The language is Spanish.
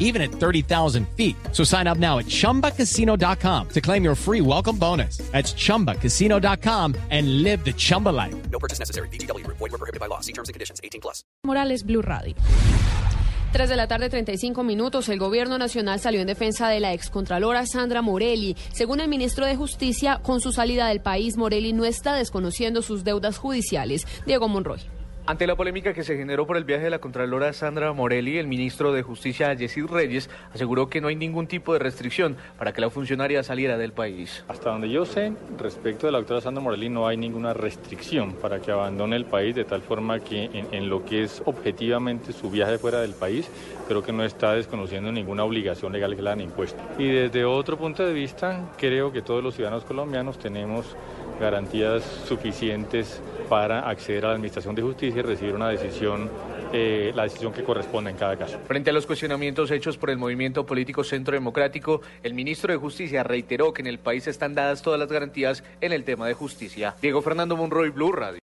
even at 30,000 feet. So sign up now at chumbacasino.com to claim your free welcome bonus. That's chumbacasino.com and live the Chumba life. No purchase necessary. BGW. Void were prohibited by law. See terms and conditions. 18 plus. Morales Blue Radio. 3 de la tarde, 35 minutos. El gobierno nacional salió en defensa de la excontralora Sandra Morelli. Según el ministro de Justicia, con su salida del país, Morelli no está desconociendo sus deudas judiciales. Diego Monroy. Ante la polémica que se generó por el viaje de la Contralora Sandra Morelli, el ministro de Justicia, Yesid Reyes, aseguró que no hay ningún tipo de restricción para que la funcionaria saliera del país. Hasta donde yo sé, respecto de la doctora Sandra Morelli, no hay ninguna restricción para que abandone el país, de tal forma que en, en lo que es objetivamente su viaje fuera del país, creo que no está desconociendo ninguna obligación legal que le han impuesto. Y desde otro punto de vista, creo que todos los ciudadanos colombianos tenemos garantías suficientes para acceder a la Administración de Justicia recibir una decisión, eh, la decisión que corresponde en cada caso. Frente a los cuestionamientos hechos por el movimiento político Centro Democrático, el ministro de Justicia reiteró que en el país están dadas todas las garantías en el tema de justicia. Diego Fernando Monroy, Blue Radio.